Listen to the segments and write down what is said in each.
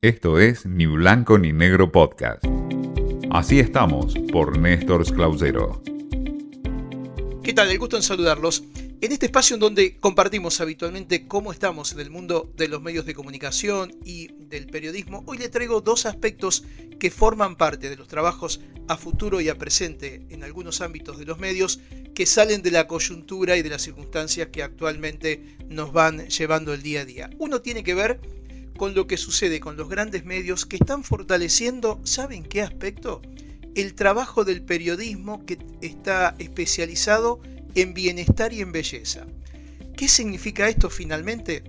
Esto es Ni Blanco ni Negro Podcast. Así estamos por Néstor Clausero. ¿Qué tal? El gusto en saludarlos. En este espacio en donde compartimos habitualmente cómo estamos en el mundo de los medios de comunicación y del periodismo, hoy le traigo dos aspectos que forman parte de los trabajos a futuro y a presente en algunos ámbitos de los medios que salen de la coyuntura y de las circunstancias que actualmente nos van llevando el día a día. Uno tiene que ver con lo que sucede con los grandes medios que están fortaleciendo, ¿saben qué aspecto? El trabajo del periodismo que está especializado en bienestar y en belleza. ¿Qué significa esto finalmente?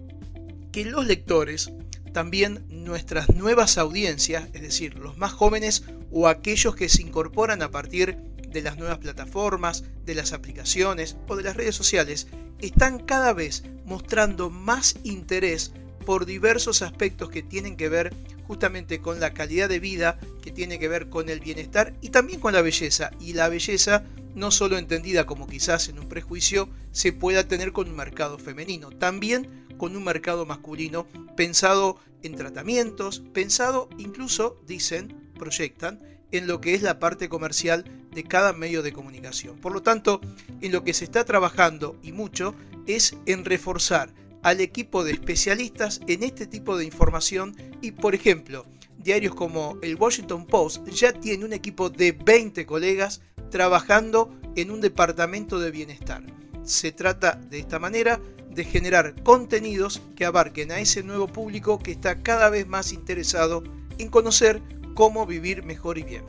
Que los lectores, también nuestras nuevas audiencias, es decir, los más jóvenes o aquellos que se incorporan a partir de las nuevas plataformas, de las aplicaciones o de las redes sociales, están cada vez mostrando más interés por diversos aspectos que tienen que ver justamente con la calidad de vida, que tiene que ver con el bienestar y también con la belleza. Y la belleza no solo entendida como quizás en un prejuicio se pueda tener con un mercado femenino, también con un mercado masculino pensado en tratamientos, pensado incluso, dicen, proyectan, en lo que es la parte comercial de cada medio de comunicación. Por lo tanto, en lo que se está trabajando y mucho es en reforzar al equipo de especialistas en este tipo de información y, por ejemplo, diarios como el Washington Post ya tiene un equipo de 20 colegas trabajando en un departamento de bienestar. Se trata de esta manera de generar contenidos que abarquen a ese nuevo público que está cada vez más interesado en conocer cómo vivir mejor y bien.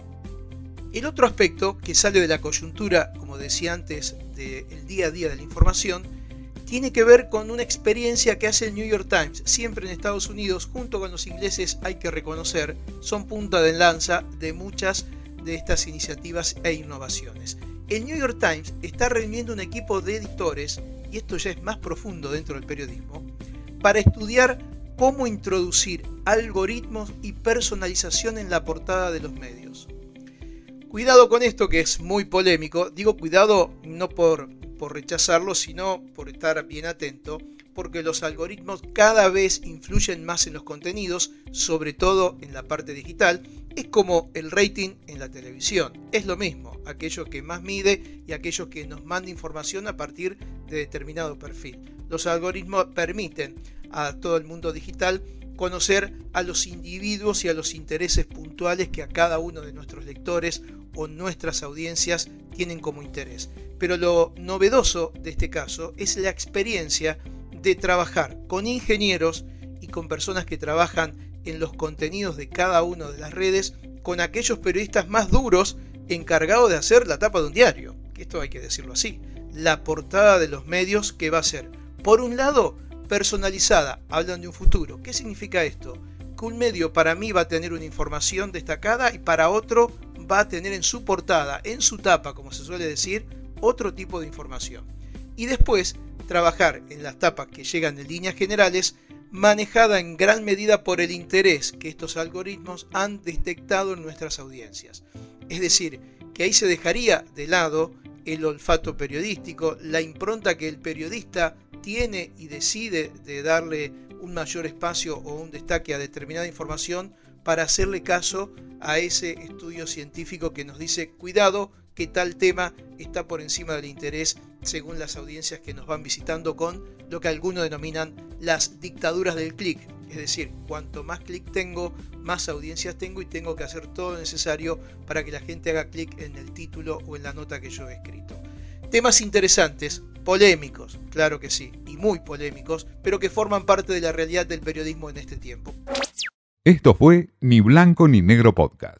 El otro aspecto que sale de la coyuntura, como decía antes, del día a día de la información, tiene que ver con una experiencia que hace el New York Times, siempre en Estados Unidos, junto con los ingleses, hay que reconocer, son punta de lanza de muchas de estas iniciativas e innovaciones. El New York Times está reuniendo un equipo de editores, y esto ya es más profundo dentro del periodismo, para estudiar cómo introducir algoritmos y personalización en la portada de los medios. Cuidado con esto que es muy polémico, digo cuidado no por por rechazarlo, sino por estar bien atento, porque los algoritmos cada vez influyen más en los contenidos, sobre todo en la parte digital. Es como el rating en la televisión, es lo mismo, aquello que más mide y aquello que nos manda información a partir de determinado perfil. Los algoritmos permiten a todo el mundo digital conocer a los individuos y a los intereses puntuales que a cada uno de nuestros lectores nuestras audiencias tienen como interés. Pero lo novedoso de este caso es la experiencia de trabajar con ingenieros y con personas que trabajan en los contenidos de cada una de las redes, con aquellos periodistas más duros encargados de hacer la tapa de un diario, esto hay que decirlo así, la portada de los medios que va a ser, por un lado, personalizada, hablan de un futuro. ¿Qué significa esto? Un medio para mí va a tener una información destacada y para otro va a tener en su portada, en su tapa, como se suele decir, otro tipo de información. Y después trabajar en las tapas que llegan de líneas generales, manejada en gran medida por el interés que estos algoritmos han detectado en nuestras audiencias. Es decir, que ahí se dejaría de lado el olfato periodístico, la impronta que el periodista tiene y decide de darle un mayor espacio o un destaque a determinada información para hacerle caso a ese estudio científico que nos dice cuidado que tal tema está por encima del interés según las audiencias que nos van visitando con lo que algunos denominan las dictaduras del clic. Es decir, cuanto más clic tengo, más audiencias tengo y tengo que hacer todo lo necesario para que la gente haga clic en el título o en la nota que yo he escrito. Temas interesantes, polémicos, claro que sí, y muy polémicos, pero que forman parte de la realidad del periodismo en este tiempo. Esto fue Ni Blanco ni Negro Podcast.